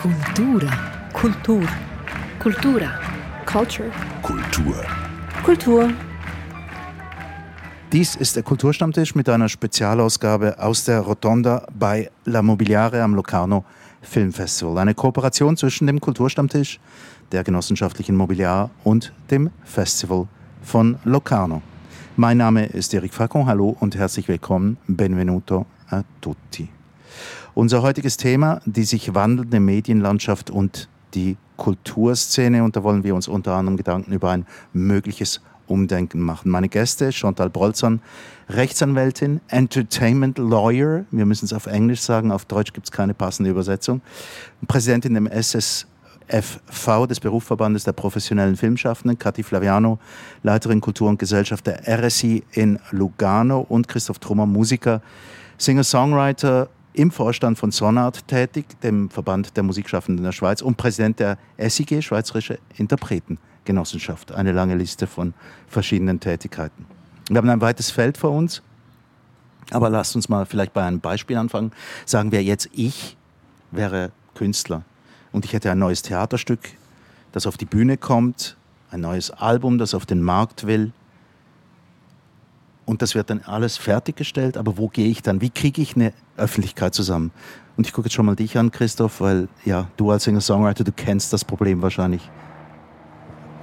Cultura. Kultur. Cultura. Culture. Kultur. Kultur. Dies ist der Kulturstammtisch mit einer Spezialausgabe aus der Rotonda bei La Mobiliare am Locarno Filmfestival. Eine Kooperation zwischen dem Kulturstammtisch, der genossenschaftlichen Mobiliar und dem Festival von Locarno. Mein Name ist Eric Facon. Hallo und herzlich willkommen. Benvenuto a tutti. Unser heutiges Thema, die sich wandelnde Medienlandschaft und die Kulturszene. Und da wollen wir uns unter anderem Gedanken über ein mögliches Umdenken machen. Meine Gäste, Chantal Brolzan, Rechtsanwältin, Entertainment Lawyer, wir müssen es auf Englisch sagen, auf Deutsch gibt es keine passende Übersetzung, Präsidentin im SSFV des Berufsverbandes der professionellen Filmschaffenden, Kathi Flaviano, Leiterin Kultur und Gesellschaft der RSI in Lugano und Christoph Trummer, Musiker, Singer-Songwriter, im Vorstand von Sonart tätig, dem Verband der Musikschaffenden der Schweiz und Präsident der SIG, Schweizerische Interpretengenossenschaft. Eine lange Liste von verschiedenen Tätigkeiten. Wir haben ein weites Feld vor uns, aber lasst uns mal vielleicht bei einem Beispiel anfangen. Sagen wir jetzt, ich wäre Künstler und ich hätte ein neues Theaterstück, das auf die Bühne kommt, ein neues Album, das auf den Markt will und das wird dann alles fertiggestellt, aber wo gehe ich dann? Wie kriege ich eine Öffentlichkeit zusammen? Und ich gucke jetzt schon mal dich an, Christoph, weil ja, du als Singer-Songwriter, du kennst das Problem wahrscheinlich.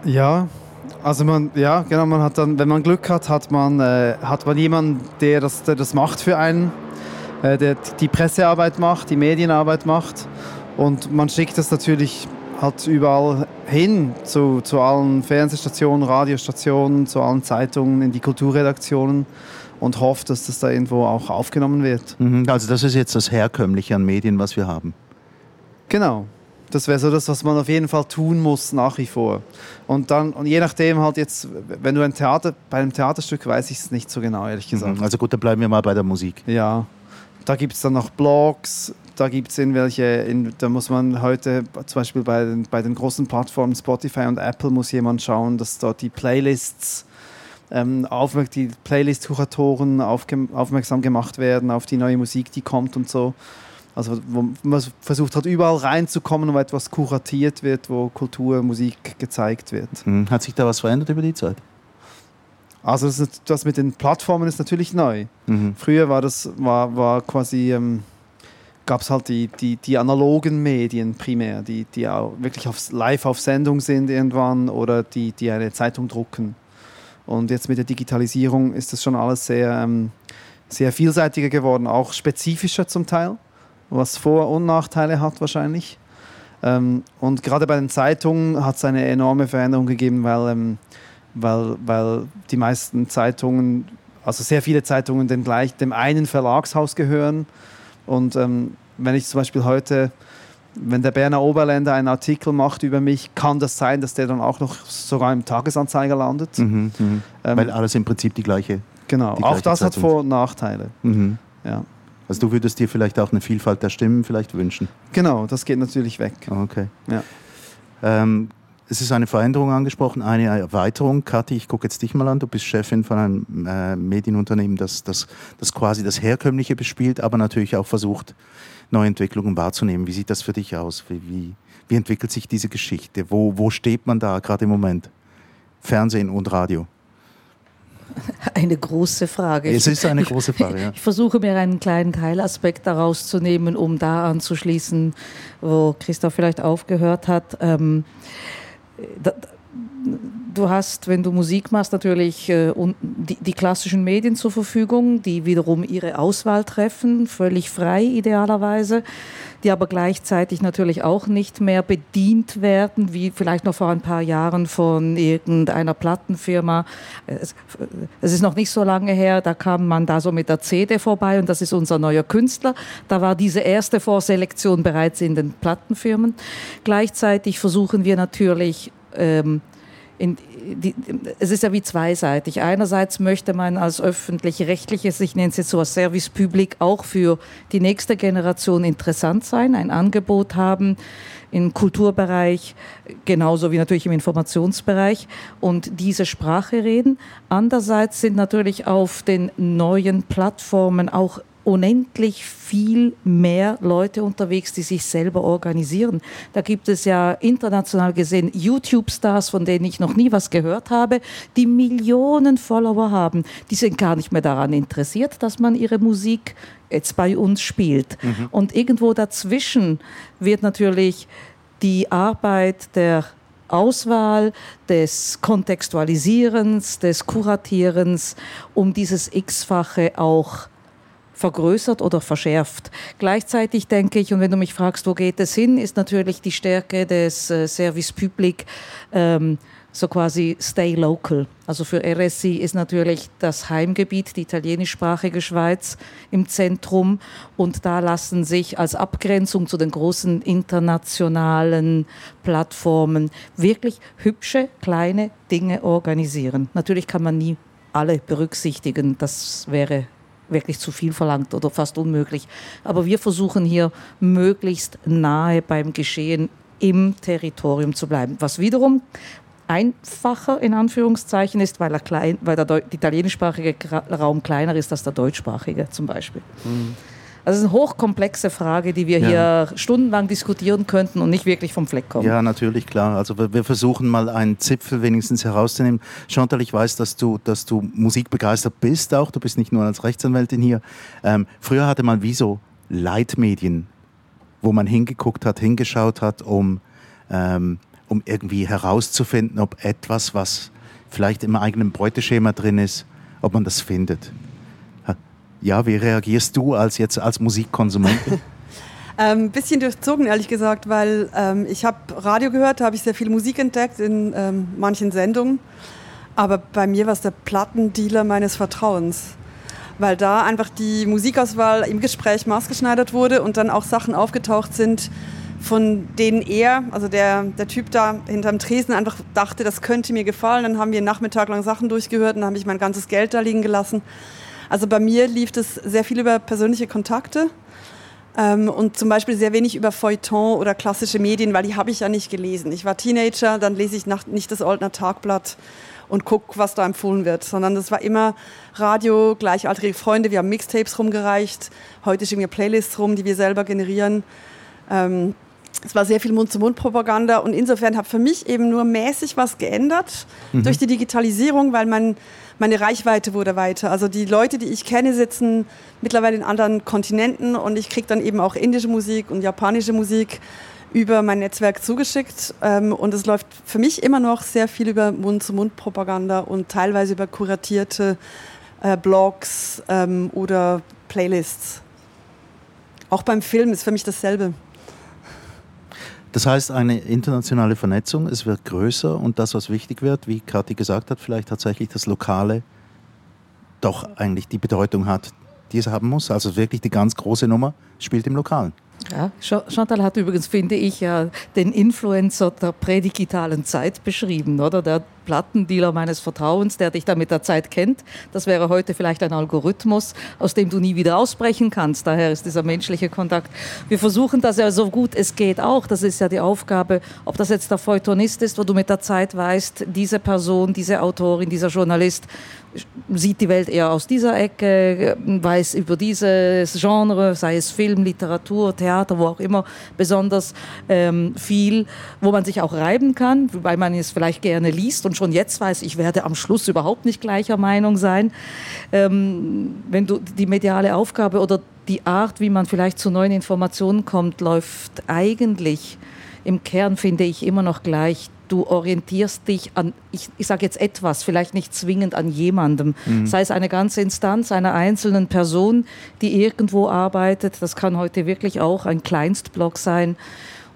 Ja, also man, ja, genau, man hat dann, wenn man Glück hat, hat man, äh, hat man jemanden, der das, der das macht für einen, äh, der die Pressearbeit macht, die Medienarbeit macht. Und man schickt das natürlich halt überall hin, zu, zu allen Fernsehstationen, Radiostationen, zu allen Zeitungen, in die Kulturredaktionen und hofft, dass das da irgendwo auch aufgenommen wird. Mhm, also das ist jetzt das Herkömmliche an Medien, was wir haben. Genau. Das wäre so das, was man auf jeden Fall tun muss, nach wie vor. Und dann, und je nachdem halt jetzt, wenn du ein Theater, bei einem Theaterstück weiß ich es nicht so genau, ehrlich gesagt. Mhm, also gut, dann bleiben wir mal bei der Musik. Ja. Da gibt es dann noch Blogs, da gibt es irgendwelche, in, da muss man heute zum Beispiel bei den, bei den großen Plattformen Spotify und Apple muss jemand schauen, dass dort die Playlists, ähm, die Playlist-Kuratoren aufmerksam gemacht werden auf die neue Musik, die kommt und so. Also wo man versucht hat, überall reinzukommen, wo etwas kuratiert wird, wo Kultur, Musik gezeigt wird. Mhm. Hat sich da was verändert über die Zeit? Also das, das mit den Plattformen ist natürlich neu. Mhm. Früher war das war, war quasi ähm, gab es halt die, die, die analogen Medien primär, die, die auch wirklich aufs, live auf Sendung sind irgendwann oder die, die eine Zeitung drucken. Und jetzt mit der Digitalisierung ist das schon alles sehr, ähm, sehr vielseitiger geworden, auch spezifischer zum Teil, was Vor- und Nachteile hat wahrscheinlich. Ähm, und gerade bei den Zeitungen hat es eine enorme Veränderung gegeben, weil, ähm, weil, weil die meisten Zeitungen, also sehr viele Zeitungen dem, gleich, dem einen Verlagshaus gehören und ähm, wenn ich zum Beispiel heute, wenn der Berner Oberländer einen Artikel macht über mich, kann das sein, dass der dann auch noch sogar im Tagesanzeiger landet. Mhm, mh. ähm, Weil alles im Prinzip die gleiche. Genau, die auch das Zeitung. hat Vor- und Nachteile. Mhm. Ja. Also du würdest dir vielleicht auch eine Vielfalt der Stimmen vielleicht wünschen? Genau, das geht natürlich weg. Okay. Ja. Ähm, es ist eine Veränderung angesprochen, eine Erweiterung. Kathi, ich gucke jetzt dich mal an. Du bist Chefin von einem äh, Medienunternehmen, das, das, das quasi das Herkömmliche bespielt, aber natürlich auch versucht, neue Entwicklungen wahrzunehmen. Wie sieht das für dich aus? Wie, wie, wie entwickelt sich diese Geschichte? Wo, wo steht man da gerade im Moment? Fernsehen und Radio. Eine große Frage. Es ist eine große Frage, ja. Ich versuche mir einen kleinen Teilaspekt daraus zu nehmen, um da anzuschließen, wo Christoph vielleicht aufgehört hat. Ähm, だ du hast, wenn du Musik machst, natürlich äh, die, die, klassischen Medien zur Verfügung, die wiederum ihre Auswahl treffen, völlig frei idealerweise, die aber gleichzeitig natürlich auch nicht mehr bedient werden, wie vielleicht noch vor ein paar Jahren von irgendeiner Plattenfirma. Es, es ist noch nicht so lange her, da kam man da so mit der CD vorbei und das ist unser neuer Künstler. Da war diese erste Vorselektion bereits in den Plattenfirmen. Gleichzeitig versuchen wir natürlich, ähm, in, die, es ist ja wie zweiseitig. Einerseits möchte man als öffentlich-rechtliches, ich nenne es jetzt so als Service Public, auch für die nächste Generation interessant sein, ein Angebot haben im Kulturbereich, genauso wie natürlich im Informationsbereich und diese Sprache reden. Andererseits sind natürlich auf den neuen Plattformen auch unendlich viel mehr Leute unterwegs, die sich selber organisieren. Da gibt es ja international gesehen YouTube-Stars, von denen ich noch nie was gehört habe, die Millionen Follower haben. Die sind gar nicht mehr daran interessiert, dass man ihre Musik jetzt bei uns spielt. Mhm. Und irgendwo dazwischen wird natürlich die Arbeit der Auswahl, des Kontextualisierens, des Kuratierens, um dieses X-fache auch vergrößert oder verschärft. Gleichzeitig denke ich, und wenn du mich fragst, wo geht es hin, ist natürlich die Stärke des äh, Service Public ähm, so quasi stay local. Also für RSI ist natürlich das Heimgebiet, die italienischsprachige Schweiz im Zentrum und da lassen sich als Abgrenzung zu den großen internationalen Plattformen wirklich hübsche kleine Dinge organisieren. Natürlich kann man nie alle berücksichtigen, das wäre wirklich zu viel verlangt oder fast unmöglich. Aber wir versuchen hier möglichst nahe beim Geschehen im Territorium zu bleiben, was wiederum einfacher in Anführungszeichen ist, weil, er klein, weil der, italienischsprachige Raum kleiner ist als der deutschsprachige zum Beispiel. Mhm. Also es ist eine hochkomplexe Frage, die wir ja. hier stundenlang diskutieren könnten und nicht wirklich vom Fleck kommen. Ja, natürlich, klar. Also wir, versuchen mal einen Zipfel wenigstens herauszunehmen. Chantal, ich weiß, dass du, dass du musikbegeistert bist auch. Du bist nicht nur als Rechtsanwältin hier. Ähm, früher hatte man wie so Leitmedien, wo man hingeguckt hat, hingeschaut hat, um ähm, um irgendwie herauszufinden, ob etwas, was vielleicht im eigenen Beuteschema drin ist, ob man das findet. Ja, wie reagierst du als jetzt als Musikkonsumentin? Ein ähm, bisschen durchzogen, ehrlich gesagt, weil ähm, ich habe Radio gehört, da habe ich sehr viel Musik entdeckt in ähm, manchen Sendungen. Aber bei mir war es der Plattendealer meines Vertrauens. Weil da einfach die Musikauswahl im Gespräch maßgeschneidert wurde und dann auch Sachen aufgetaucht sind, von denen er, also der, der Typ da hinterm Tresen, einfach dachte, das könnte mir gefallen. Dann haben wir einen Nachmittag lang Sachen durchgehört und dann habe ich mein ganzes Geld da liegen gelassen. Also bei mir lief das sehr viel über persönliche Kontakte ähm, und zum Beispiel sehr wenig über Feuilleton oder klassische Medien, weil die habe ich ja nicht gelesen. Ich war Teenager, dann lese ich nicht das Oldner Tagblatt und gucke, was da empfohlen wird, sondern das war immer Radio, gleichaltrige Freunde, wir haben Mixtapes rumgereicht, heute schicken wir Playlists rum, die wir selber generieren. Ähm, es war sehr viel Mund-zu-Mund-Propaganda und insofern hat für mich eben nur mäßig was geändert mhm. durch die Digitalisierung, weil mein, meine Reichweite wurde weiter. Also die Leute, die ich kenne, sitzen mittlerweile in anderen Kontinenten und ich kriege dann eben auch indische Musik und japanische Musik über mein Netzwerk zugeschickt ähm, und es läuft für mich immer noch sehr viel über Mund-zu-Mund-Propaganda und teilweise über kuratierte äh, Blogs ähm, oder Playlists. Auch beim Film ist für mich dasselbe. Das heißt, eine internationale Vernetzung, es wird größer und das, was wichtig wird, wie Kathi gesagt hat, vielleicht tatsächlich das Lokale doch eigentlich die Bedeutung hat, die es haben muss. Also wirklich die ganz große Nummer spielt im Lokalen. Ja, Chantal hat übrigens, finde ich, den Influencer der prädigitalen Zeit beschrieben, oder? Der Plattendealer meines Vertrauens, der dich da mit der Zeit kennt. Das wäre heute vielleicht ein Algorithmus, aus dem du nie wieder ausbrechen kannst. Daher ist dieser menschliche Kontakt. Wir versuchen das ja so gut es geht auch. Das ist ja die Aufgabe, ob das jetzt der Feuilletonist ist, wo du mit der Zeit weißt, diese Person, diese Autorin, dieser Journalist sieht die Welt eher aus dieser Ecke, weiß über dieses Genre, sei es Film, Literatur, Theater, wo auch immer, besonders ähm, viel, wo man sich auch reiben kann, weil man es vielleicht gerne liest und schon jetzt weiß, ich werde am Schluss überhaupt nicht gleicher Meinung sein. Ähm, wenn du die mediale Aufgabe oder die Art, wie man vielleicht zu neuen Informationen kommt, läuft eigentlich im Kern, finde ich, immer noch gleich. Du orientierst dich an, ich, ich sage jetzt etwas, vielleicht nicht zwingend an jemandem, mhm. sei es eine ganze Instanz einer einzelnen Person, die irgendwo arbeitet. Das kann heute wirklich auch ein Kleinstblock sein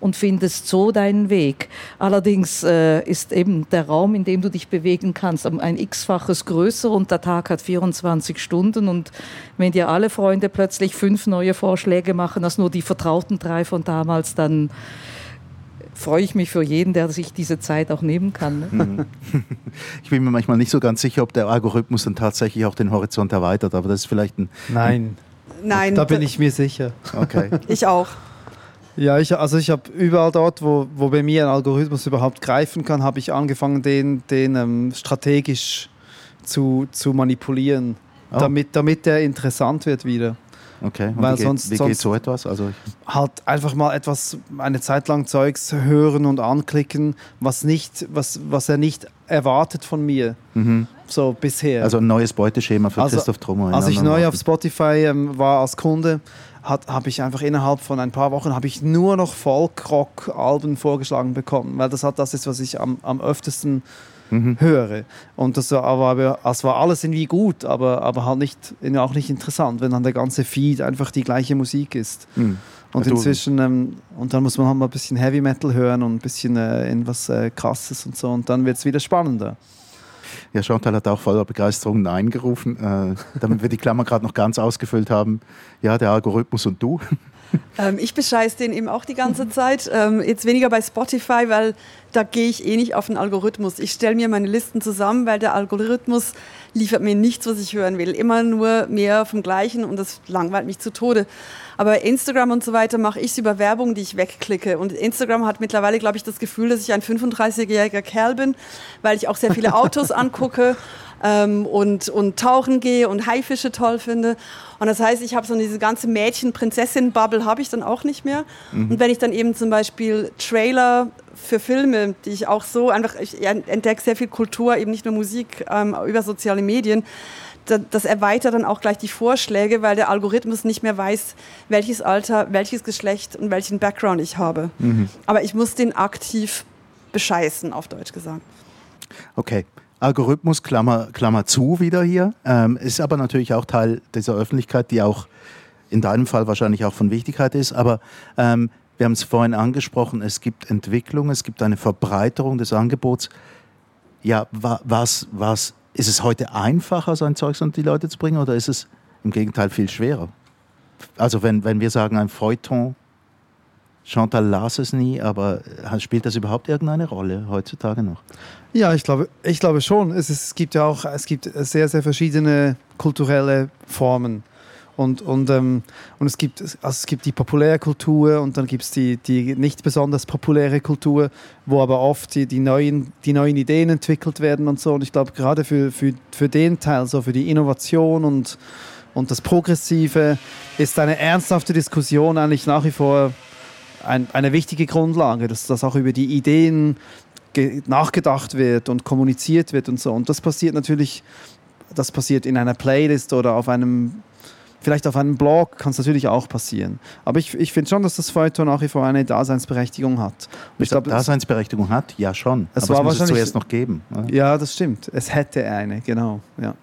und findest so deinen Weg. Allerdings äh, ist eben der Raum, in dem du dich bewegen kannst, ein x-faches größer und der Tag hat 24 Stunden und wenn dir alle Freunde plötzlich fünf neue Vorschläge machen, als nur die vertrauten drei von damals, dann freue ich mich für jeden, der sich diese Zeit auch nehmen kann. Ne? Mhm. Ich bin mir manchmal nicht so ganz sicher, ob der Algorithmus dann tatsächlich auch den Horizont erweitert, aber das ist vielleicht ein... Nein. Nein. Da bin ich mir sicher. Okay. Ich auch. Ja, ich, also ich habe überall dort, wo, wo bei mir ein Algorithmus überhaupt greifen kann, habe ich angefangen, den, den ähm, strategisch zu, zu manipulieren, oh. damit, damit der interessant wird wieder. Okay, und Weil wie, geht, sonst- wie sonst- geht so etwas? Also, halt einfach mal etwas, eine Zeit lang Zeugs hören und anklicken, was, nicht, was, was er nicht erwartet von mir. So bisher. also ein neues Beuteschema für Also, Christoph Trummer. Als ich neu auf. Spotify ähm, war als Kunde, habe ich einfach innerhalb von ein paar Wochen habe ich nur noch Folk-Rock-Alben vorgeschlagen bekommen, weil das halt das ist, was ich am, am öftesten Mhm. höre. Und das war, aber es war alles irgendwie gut, aber, aber halt nicht, auch nicht interessant, wenn dann der ganze Feed einfach die gleiche Musik ist. Mhm. Und Ja, inzwischen, ähm, und dann muss man halt mal ein bisschen Heavy Metal hören und ein bisschen äh, in was äh, Krasses und so und dann wird es wieder spannender. Ja, Chantal hat auch voller Begeisterung Nein gerufen, äh, damit wir die Klammer gerade noch ganz ausgefüllt haben. Ja, der Algorithmus und du. Ähm, ich bescheiß den eben auch die ganze Zeit. Ähm, jetzt weniger bei Spotify, weil da gehe ich eh nicht auf den Algorithmus. Ich stelle mir meine Listen zusammen, weil der Algorithmus liefert mir nichts, was ich hören will. Immer nur mehr vom Gleichen und das langweilt mich zu Tode. Aber bei Instagram und so weiter mache ich es über Werbung, die ich wegklicke. Und Instagram hat mittlerweile, glaube ich, das Gefühl, dass ich ein 35-jähriger Kerl bin, weil ich auch sehr viele Autos angucke ähm, und, und tauchen gehe und Haifische toll finde. Und das heißt, ich habe so diese ganze Mädchen-Prinzessin-Bubble habe ich dann auch nicht mehr. Und wenn ich dann eben zum Beispiel Trailer für Filme, die ich auch so einfach, ich entdecke sehr viel Kultur, eben nicht nur Musik ähm, über soziale Medien, da- das erweitert dann auch gleich die Vorschläge, weil der Algorithmus nicht mehr weiß, welches Alter, welches Geschlecht und welchen Background ich habe. Aber ich muss den aktiv bescheißen, auf Deutsch gesagt. Okay. Algorithmus, Klammer, Klammer zu wieder hier, ähm, ist aber natürlich auch Teil dieser Öffentlichkeit, die auch in deinem Fall wahrscheinlich auch von Wichtigkeit ist. Aber ähm, wir haben es vorhin angesprochen, es gibt Entwicklung, es gibt eine Verbreiterung des Angebots. Ja, wa, was, was, ist es heute einfacher, so ein Zeugs unter die Leute zu bringen oder ist es im Gegenteil viel schwerer? Also wenn, wenn wir sagen, ein Feuilleton, Chantal las es nie, aber äh, spielt das überhaupt irgendeine Rolle heutzutage noch? Ja, ich glaube, ich glaube schon. Es, ist, es gibt ja auch es gibt sehr, sehr verschiedene kulturelle Formen. Und, und, ähm, und es, gibt, also es gibt die populäre Kultur und dann gibt es die, die nicht besonders populäre Kultur, wo aber oft die, die, neuen, die neuen Ideen entwickelt werden und so. Und ich glaube, gerade für, für, für den Teil, so für die Innovation und, und das Progressive, ist eine ernsthafte Diskussion eigentlich nach wie vor ein, eine wichtige Grundlage, dass das auch über die Ideen ge- nachgedacht wird und kommuniziert wird und so. Und das passiert natürlich, das passiert in einer Playlist oder auf einem, vielleicht auf einem Blog kann es natürlich auch passieren. Aber ich, ich finde schon, dass das Feuilleton nach wie vor eine Daseinsberechtigung hat. Und ich glaube, das- Daseinsberechtigung hat? Ja, schon. Es Aber war es muss es zuerst noch geben. ne? ja, das stimmt. Es hätte eine, genau. Ja.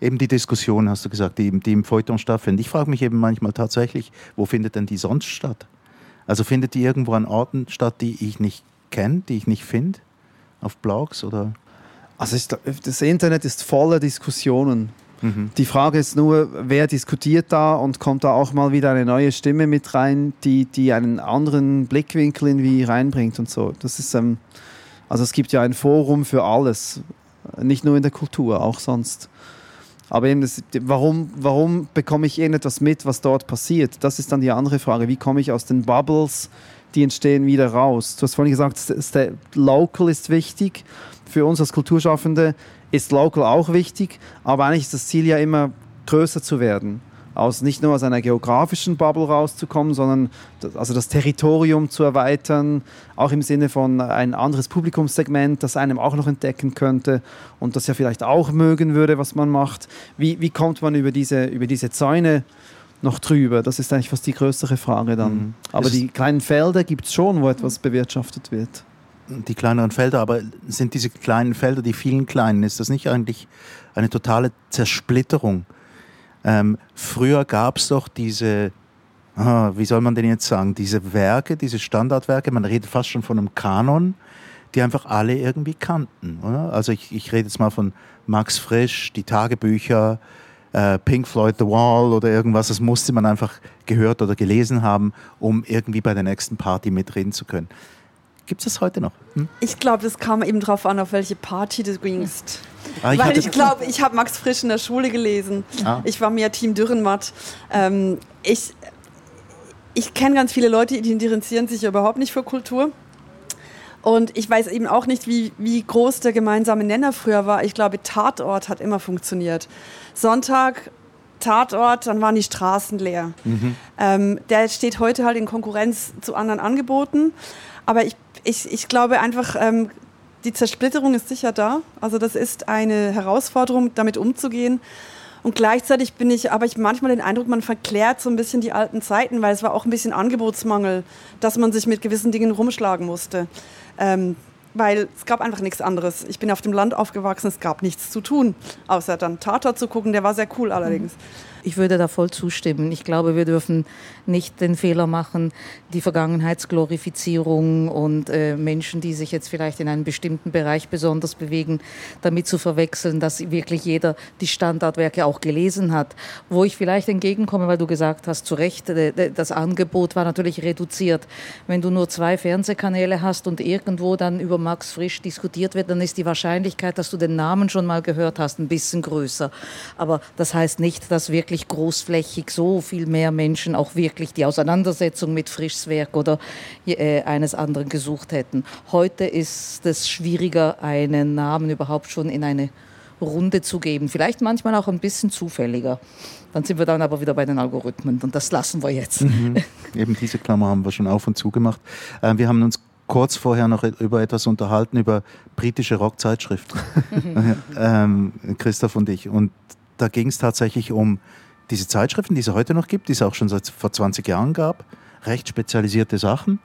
Eben die Diskussion, hast du gesagt, die, die im Feuilleton stattfindet. Ich frage mich eben manchmal tatsächlich, wo findet denn die sonst statt? Also findet die irgendwo an Orten statt, die ich nicht kenne, die ich nicht finde? Auf Blogs oder? Also ich, das Internet ist voller Diskussionen. Mhm. Die Frage ist nur, wer diskutiert da und kommt da auch mal wieder eine neue Stimme mit rein, die, die einen anderen Blickwinkel irgendwie reinbringt und so. Das ist, ähm, also es gibt ja ein Forum für alles, nicht nur in der Kultur, auch sonst. Aber eben, das, warum, warum bekomme ich irgendetwas mit, was dort passiert? Das ist dann die andere Frage. Wie komme ich aus den Bubbles, die entstehen, wieder raus? Du hast vorhin gesagt, Local ist wichtig. Für uns als Kulturschaffende ist Local auch wichtig. Aber eigentlich ist das Ziel ja immer, größer zu werden. Aus, nicht nur aus einer geografischen Bubble rauszukommen, sondern das, also das Territorium zu erweitern, auch im Sinne von ein anderes Publikumssegment, das einem auch noch entdecken könnte und das ja vielleicht auch mögen würde, was man macht. Wie, wie kommt man über diese, über diese Zäune noch drüber? Das ist eigentlich fast die größere Frage dann. Mhm. Aber die kleinen Felder gibt es schon, wo etwas bewirtschaftet wird. Die kleineren Felder, aber sind diese kleinen Felder, die vielen kleinen, ist das nicht eigentlich eine totale Zersplitterung? Ähm, früher gab es doch diese, ah, wie soll man denn jetzt sagen, diese Werke, diese Standardwerke, man redet fast schon von einem Kanon, die einfach alle irgendwie kannten. Oder? Also ich, ich rede jetzt mal von Max Frisch, die Tagebücher, äh, Pink Floyd The Wall oder irgendwas, das musste man einfach gehört oder gelesen haben, um irgendwie bei der nächsten Party mitreden zu können. Gibt es das heute noch? Hm? Ich glaube, das kam eben drauf an, auf welche Party du gingst. Ah, ich Weil ich glaube, ich habe Max Frisch in der Schule gelesen. Ah. Ich war mehr Team Dürrenmatt. Ähm, ich ich kenne ganz viele Leute, die interessieren sich überhaupt nicht für Kultur. Und ich weiß eben auch nicht, wie, wie groß der gemeinsame Nenner früher war. Ich glaube, Tatort hat immer funktioniert. Sonntag Tatort, dann waren die Straßen leer. Mhm. Ähm, der steht heute halt in Konkurrenz zu anderen Angeboten. Aber ich, ich, ich glaube einfach, ähm, die Zersplitterung ist sicher da. Also das ist eine Herausforderung, damit umzugehen. Und gleichzeitig bin ich, aber ich manchmal den Eindruck, man verklärt so ein bisschen die alten Zeiten, weil es war auch ein bisschen Angebotsmangel, dass man sich mit gewissen Dingen rumschlagen musste. Ähm, weil es gab einfach nichts anderes. Ich bin auf dem Land aufgewachsen, es gab nichts zu tun, außer dann Tata zu gucken, der war sehr cool allerdings. Mhm. Ich würde da voll zustimmen. Ich glaube, wir dürfen nicht den Fehler machen, die Vergangenheitsglorifizierung und äh, Menschen, die sich jetzt vielleicht in einem bestimmten Bereich besonders bewegen, damit zu verwechseln, dass wirklich jeder die Standardwerke auch gelesen hat. Wo ich vielleicht entgegenkomme, weil du gesagt hast, zu Recht, äh, das Angebot war natürlich reduziert. Wenn du nur zwei Fernsehkanäle hast und irgendwo dann über Max Frisch diskutiert wird, dann ist die Wahrscheinlichkeit, dass du den Namen schon mal gehört hast, ein bisschen größer. Aber das heißt nicht, dass wirklich wirklich großflächig so viel mehr Menschen auch wirklich die Auseinandersetzung mit Frischs Werk oder äh, eines anderen gesucht hätten. Heute ist es schwieriger, einen Namen überhaupt schon in eine Runde zu geben. Vielleicht manchmal auch ein bisschen zufälliger. Dann sind wir dann aber wieder bei den Algorithmen und das lassen wir jetzt. Mhm. Eben diese Klammer haben wir schon auf und zu gemacht. Äh, wir haben uns kurz vorher noch über etwas unterhalten, über britische Rockzeitschriften. ähm, Christoph und ich. Und da ging es tatsächlich um diese Zeitschriften, die es heute noch gibt, die es auch schon seit vor 20 Jahren gab, recht spezialisierte Sachen,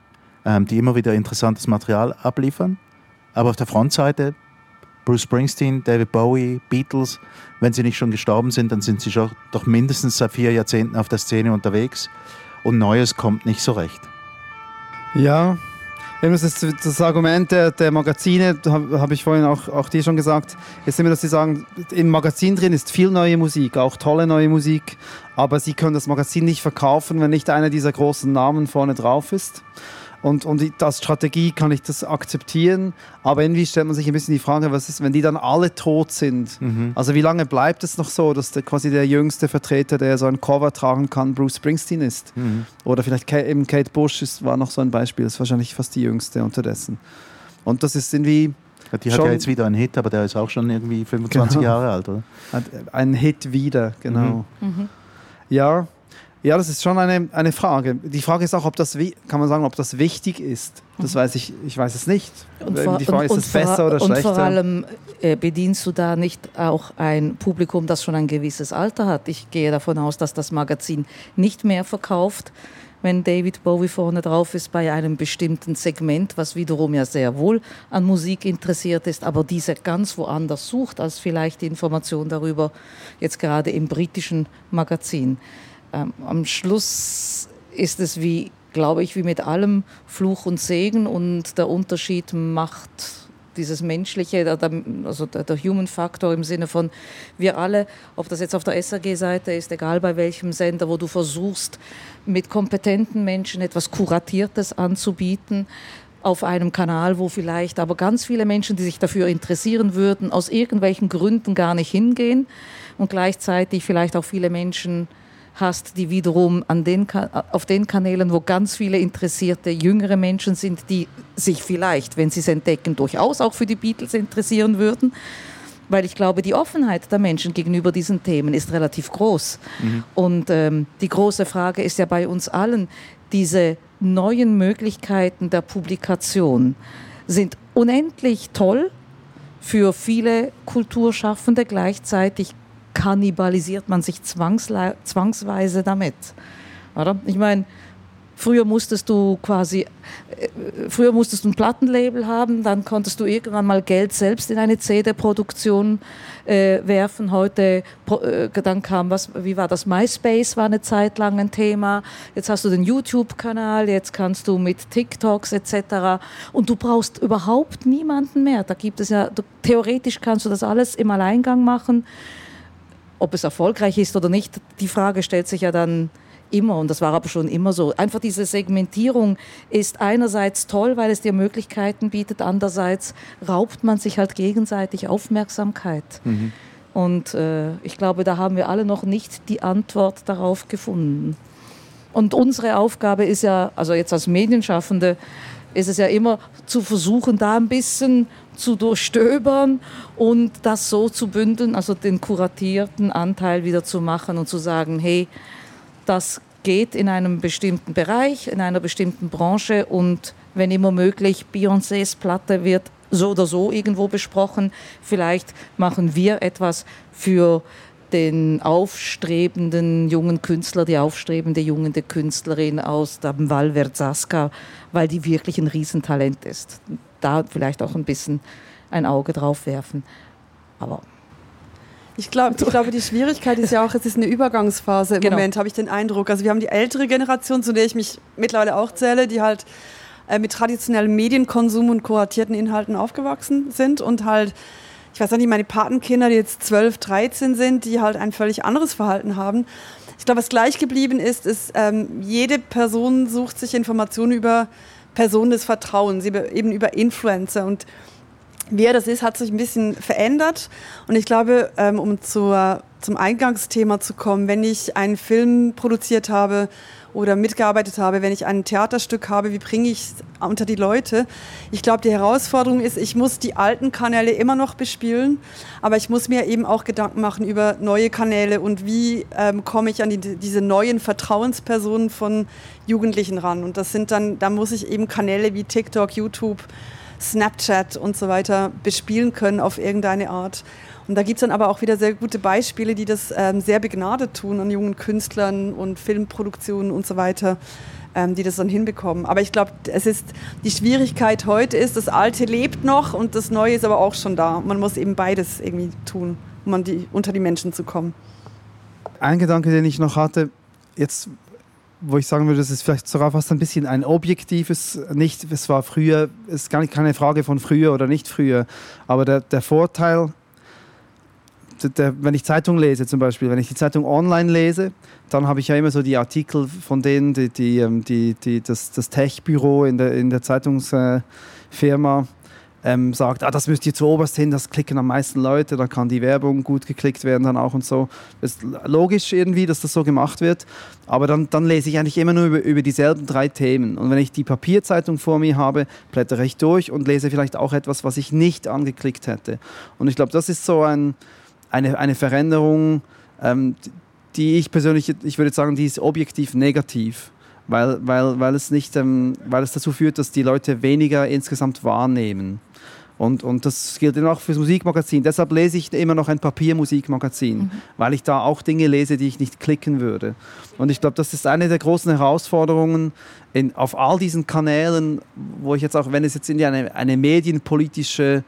ähm, die immer wieder interessantes Material abliefern. Aber auf der Frontseite Bruce Springsteen, David Bowie, Beatles, wenn sie nicht schon gestorben sind, dann sind sie schon doch mindestens seit vier Jahrzehnten auf der Szene unterwegs und Neues kommt nicht so recht. Ja, das, ist das Argument der, der Magazine, habe hab ich vorhin auch, auch dir schon gesagt, ist immer, dass sie sagen, im Magazin drin ist viel neue Musik, auch tolle neue Musik, aber sie können das Magazin nicht verkaufen, wenn nicht einer dieser großen Namen vorne drauf ist. Und, und als Strategie kann ich das akzeptieren, aber irgendwie stellt man sich ein bisschen die Frage, was ist, wenn die dann alle tot sind? Mhm. Also wie lange bleibt es noch so, dass der, quasi der jüngste Vertreter, der so ein Cover tragen kann, Bruce Springsteen ist? Mhm. Oder vielleicht eben Kate Bush ist, war noch so ein Beispiel, ist wahrscheinlich fast die jüngste unterdessen. Und das ist irgendwie... Ja, die hat ja jetzt wieder einen Hit, aber der ist auch schon irgendwie 25 genau. Jahre alt, oder? Hat einen Hit wieder, genau. Mhm. mhm. Ja, ja, das ist schon eine, eine Frage. Die Frage ist auch, ob das, kann man sagen, ob das wichtig ist. Das weiß ich, ich weiß es nicht. Und vor, die Frage, ist es besser oder schlechter? Und vor allem äh, bedienst du da nicht auch ein Publikum, das schon ein gewisses Alter hat. Ich gehe davon aus, dass das Magazin nicht mehr verkauft, wenn David Bowie vorne drauf ist bei einem bestimmten Segment, was wiederum ja sehr wohl an Musik interessiert ist, aber diese ganz woanders sucht als vielleicht die Information darüber, jetzt gerade im britischen Magazin. Ähm, am Schluss ist es wie, glaube ich, wie mit allem Fluch und Segen und der Unterschied macht dieses menschliche, also der, Human Factor im Sinne von wir alle, ob das jetzt auf der SAG-Seite ist, egal bei welchem Sender, wo du versuchst, mit kompetenten Menschen etwas Kuratiertes anzubieten, auf einem Kanal, wo vielleicht aber ganz viele Menschen, die sich dafür interessieren würden, aus irgendwelchen Gründen gar nicht hingehen und gleichzeitig vielleicht auch viele Menschen hast, die wiederum an den, auf den Kanälen, wo ganz viele interessierte jüngere Menschen sind, die sich vielleicht, wenn sie es entdecken, durchaus auch für die Beatles interessieren würden. Weil ich glaube, die Offenheit der Menschen gegenüber diesen Themen ist relativ groß. Mhm. Und ähm, die große Frage ist ja bei uns allen, diese neuen Möglichkeiten der Publikation sind unendlich toll für viele Kulturschaffende. Gleichzeitig kannibalisiert man sich zwangsweise damit. Oder? Ich meine, Früher musstest du quasi, äh, früher musstest du ein Plattenlabel haben, dann konntest du irgendwann mal Geld selbst in eine CD-Produktion äh, werfen. Heute, äh, dann kam was, wie war das? MySpace war eine Zeit lang ein Thema. Jetzt hast du den YouTube-Kanal, jetzt kannst du mit TikToks etc. Und du brauchst überhaupt niemanden mehr. Da gibt es ja, du, theoretisch kannst du das alles im Alleingang machen. Ob es erfolgreich ist oder nicht, die Frage stellt sich ja dann immer und das war aber schon immer so. Einfach diese Segmentierung ist einerseits toll, weil es dir Möglichkeiten bietet, andererseits raubt man sich halt gegenseitig Aufmerksamkeit. Mhm. Und äh, ich glaube, da haben wir alle noch nicht die Antwort darauf gefunden. Und unsere Aufgabe ist ja, also jetzt als Medienschaffende, ist es ja immer zu versuchen, da ein bisschen zu durchstöbern und das so zu bündeln, also den kuratierten Anteil wieder zu machen und zu sagen, hey, das geht in einem bestimmten Bereich, in einer bestimmten Branche und wenn immer möglich, Beyoncés Platte wird so oder so irgendwo besprochen. Vielleicht machen wir etwas für den aufstrebenden jungen Künstler, die aufstrebende junge Künstlerin aus dem Val Verzasca, weil die wirklich ein Riesentalent ist. Da vielleicht auch ein bisschen ein Auge drauf werfen. Aber ich, glaub, ich glaube, die Schwierigkeit ist ja auch, es ist eine Übergangsphase im Genau. Moment, habe ich den Eindruck. Also wir haben die ältere Generation, zu der ich mich mittlerweile auch zähle, die halt äh, mit traditionellem Medienkonsum und kuratierten Inhalten aufgewachsen sind und halt, ich weiß auch nicht, meine Patenkinder, die jetzt 12, 13 sind, die halt ein völlig anderes Verhalten haben. Ich glaube, was gleich geblieben ist, ist, ähm, jede Person sucht sich Informationen über Personen des Vertrauens, eben über Influencer und Wer das ist, hat sich ein bisschen verändert. Und ich glaube, ähm, um zur, zum Eingangsthema zu kommen, wenn ich einen Film produziert habe oder mitgearbeitet habe, wenn ich ein Theaterstück habe, wie bringe ich es unter die Leute? Ich glaube, die Herausforderung ist, ich muss die alten Kanäle immer noch bespielen, aber ich muss mir eben auch Gedanken machen über neue Kanäle und wie ähm, komme ich an die, diese neuen Vertrauenspersonen von Jugendlichen ran. Und das sind dann, da muss ich eben Kanäle wie TikTok, YouTube, Snapchat und so weiter bespielen können auf irgendeine Art. Und da gibt es dann aber auch wieder sehr gute Beispiele, die das ähm, sehr begnadet tun an jungen Künstlern und Filmproduktionen und so weiter, ähm, die das dann hinbekommen. Aber ich glaube, es ist die Schwierigkeit heute ist, das Alte lebt noch und das Neue ist aber auch schon da. Man muss eben beides irgendwie tun, um an die, unter die Menschen zu kommen. Ein Gedanke, den ich noch hatte, jetzt, wo ich sagen würde, das ist vielleicht sogar fast ein bisschen ein objektives, nicht, es war früher, es ist gar nicht keine Frage von früher oder nicht früher, aber der, der Vorteil, der, der, wenn ich Zeitung lese zum Beispiel, wenn ich die Zeitung online lese, dann habe ich ja immer so die Artikel von denen, die, die, ähm, die, die, das, das Tech-Büro in der, in der Zeitungsfirma ähm, sagt, ah, das müsst ihr zuoberst hin, das klicken am meisten Leute, da kann die Werbung gut geklickt werden dann auch und so. Das ist logisch irgendwie, dass das so gemacht wird, aber dann, dann lese ich eigentlich immer nur über, über dieselben drei Themen. Und wenn ich die Papierzeitung vor mir habe, blättere ich durch und lese vielleicht auch etwas, was ich nicht angeklickt hätte. Und ich glaube, das ist so ein, eine, eine Veränderung, ähm, die ich persönlich, ich würde sagen, die ist objektiv negativ. Weil, weil, weil, es nicht, ähm, weil es dazu führt, dass die Leute weniger insgesamt wahrnehmen. Und, und das gilt dann auch fürs Musikmagazin. Deshalb lese ich immer noch ein Papiermusikmagazin, mhm. weil ich da auch Dinge lese, die ich nicht klicken würde. Und ich glaube, das ist eine der großen Herausforderungen in, auf all diesen Kanälen, wo ich jetzt auch, wenn es jetzt in eine, eine medienpolitische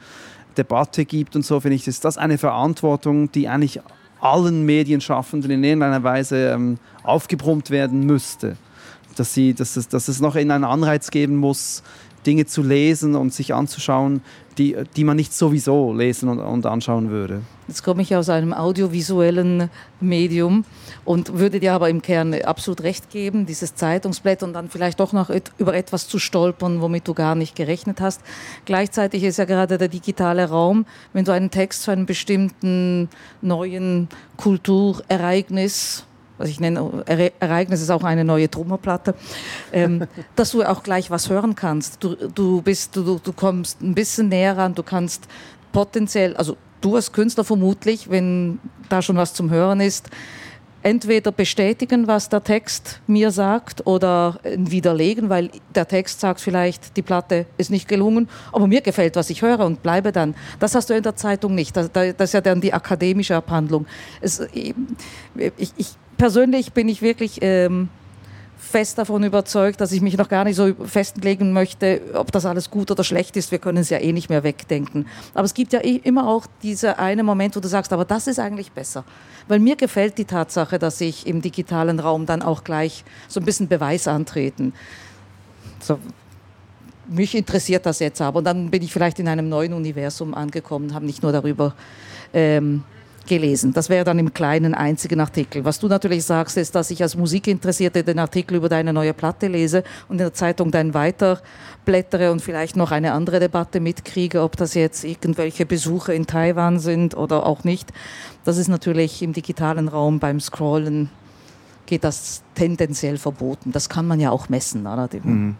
Debatte gibt und so, finde ich, ist das eine Verantwortung, die eigentlich allen Medienschaffenden in irgendeiner Weise ähm, aufgebrummt werden müsste. Dass, sie, dass, es, dass es noch in einen Anreiz geben muss, Dinge zu lesen und sich anzuschauen, die, die man nicht sowieso lesen und, und anschauen würde. Jetzt komme ich aus einem audiovisuellen Medium und würde dir aber im Kern absolut recht geben, dieses Zeitungsblatt und dann vielleicht doch noch et über etwas zu stolpern, womit du gar nicht gerechnet hast. Gleichzeitig ist ja gerade der digitale Raum, wenn du einen Text zu einem bestimmten neuen Kulturereignis was ich nenne, Ereignis ist auch eine neue Trommelplatte, ähm, dass du auch gleich was hören kannst. Du, du, bist, du, du kommst ein bisschen näher ran, du kannst potenziell, also du als Künstler vermutlich, wenn da schon was zum Hören ist, entweder bestätigen, was der Text mir sagt oder widerlegen, weil der Text sagt vielleicht, die Platte ist nicht gelungen, aber mir gefällt, was ich höre und bleibe dann. Das hast du in der Zeitung nicht. Das, das ist ja dann die akademische Abhandlung. Es, ich, ich, persönlich bin ich wirklich ähm, fest davon überzeugt, dass ich mich noch gar nicht so festlegen möchte, ob das alles gut oder schlecht ist. Wir können es ja eh nicht mehr wegdenken. Aber es gibt ja immer auch dieser eine Moment, wo du sagst, aber das ist eigentlich besser. Weil mir gefällt die Tatsache, dass ich im digitalen Raum dann auch gleich so ein bisschen Beweis antreten. So, mich interessiert das jetzt aber. Und dann bin ich vielleicht in einem neuen Universum angekommen, habe nicht nur darüber ähm, gelesen. Das wäre dann im kleinen einzigen Artikel. Was du natürlich sagst, ist, dass ich als Musikinteressierte den Artikel über deine neue Platte lese und in der Zeitung dann weiter blättere und vielleicht noch eine andere Debatte mitkriege, ob das jetzt irgendwelche Besuche in Taiwan sind oder auch nicht. Das ist natürlich im digitalen Raum beim Scrollen geht das tendenziell verboten. Das kann man ja auch messen. Oder? Mhm.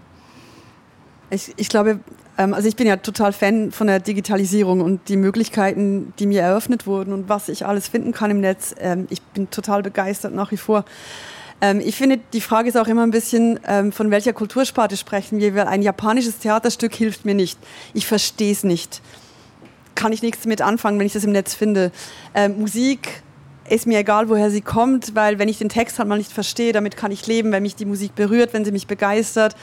Ich, ich glaube, also ich bin ja total Fan von der Digitalisierung und die Möglichkeiten, die mir eröffnet wurden und was ich alles finden kann im Netz. Ähm, ich bin total begeistert nach wie vor. Ähm, ich finde, die Frage ist auch immer ein bisschen, von welcher Kultursparte sprechen wir, weil ein japanisches Theaterstück hilft mir nicht. Ich verstehe es nicht. Kann ich nichts damit anfangen, wenn ich das im Netz finde. Musik ist mir egal, woher sie kommt, weil wenn ich den Text halt mal nicht verstehe, damit kann ich leben, wenn mich die Musik berührt, wenn sie mich begeistert.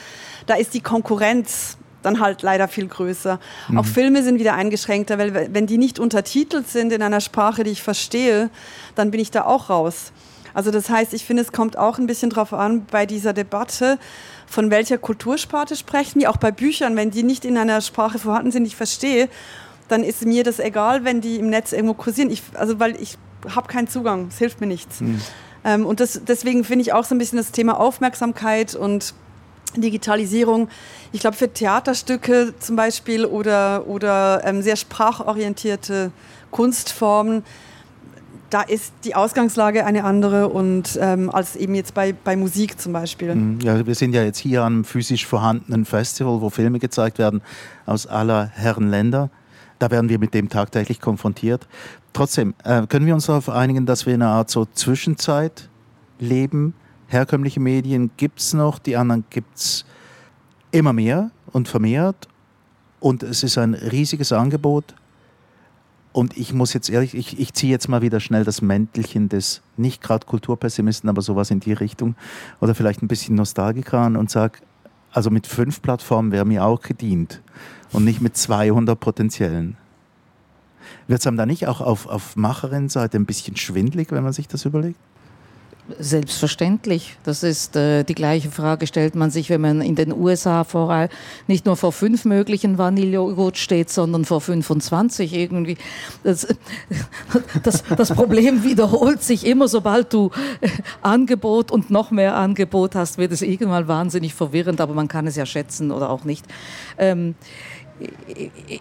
Da ist die Konkurrenz dann halt leider viel größer. Mhm. Auch Filme sind wieder eingeschränkter, weil wenn die nicht untertitelt sind in einer Sprache, die ich verstehe, dann bin ich da auch raus. Also das heißt, ich finde, es kommt auch ein bisschen drauf an bei dieser Debatte, von welcher Kultursparte sprechen wir. Auch bei Büchern, wenn die nicht in einer Sprache vorhanden sind, die ich verstehe, dann ist mir das egal, wenn die im Netz irgendwo kursieren. Ich, also weil ich habe keinen Zugang, es hilft mir nichts. Mhm. Ähm, und das, deswegen finde ich auch so ein bisschen das Thema Aufmerksamkeit und Digitalisierung. Ich glaube, für Theaterstücke zum Beispiel oder, oder ähm, sehr sprachorientierte Kunstformen, da ist die Ausgangslage eine andere und ähm, als eben jetzt bei, bei Musik zum Beispiel. Mhm. Ja, wir sind ja jetzt hier einem physisch vorhandenen Festival, wo Filme gezeigt werden aus aller Herren Länder. Da werden wir mit dem tagtäglich konfrontiert. Trotzdem, äh, können wir uns darauf einigen, dass wir in einer Art so Zwischenzeit leben? Herkömmliche Medien gibt es noch, die anderen gibt es immer mehr und vermehrt. Und es ist ein riesiges Angebot. Und ich muss jetzt ehrlich, ich, ich ziehe jetzt mal wieder schnell das Mäntelchen des nicht gerade Kulturpessimisten, aber sowas in die Richtung oder vielleicht ein bisschen Nostalgiker an und sage, also mit fünf Plattformen wäre mir auch gedient und nicht mit 200 potenziellen. Wird es einem da nicht auch auf, auf Macherinnenseite ein bisschen schwindlig, wenn man sich das überlegt? Selbstverständlich. Das ist äh, die gleiche Frage, stellt man sich, wenn man in den USA vor, nicht nur vor fünf möglichen Vanillejoghurt steht, sondern vor 25 irgendwie. Das, das, das Problem wiederholt sich immer, sobald du äh, Angebot und noch mehr Angebot hast, wird es irgendwann wahnsinnig verwirrend, aber man kann es ja schätzen oder auch nicht. Ähm,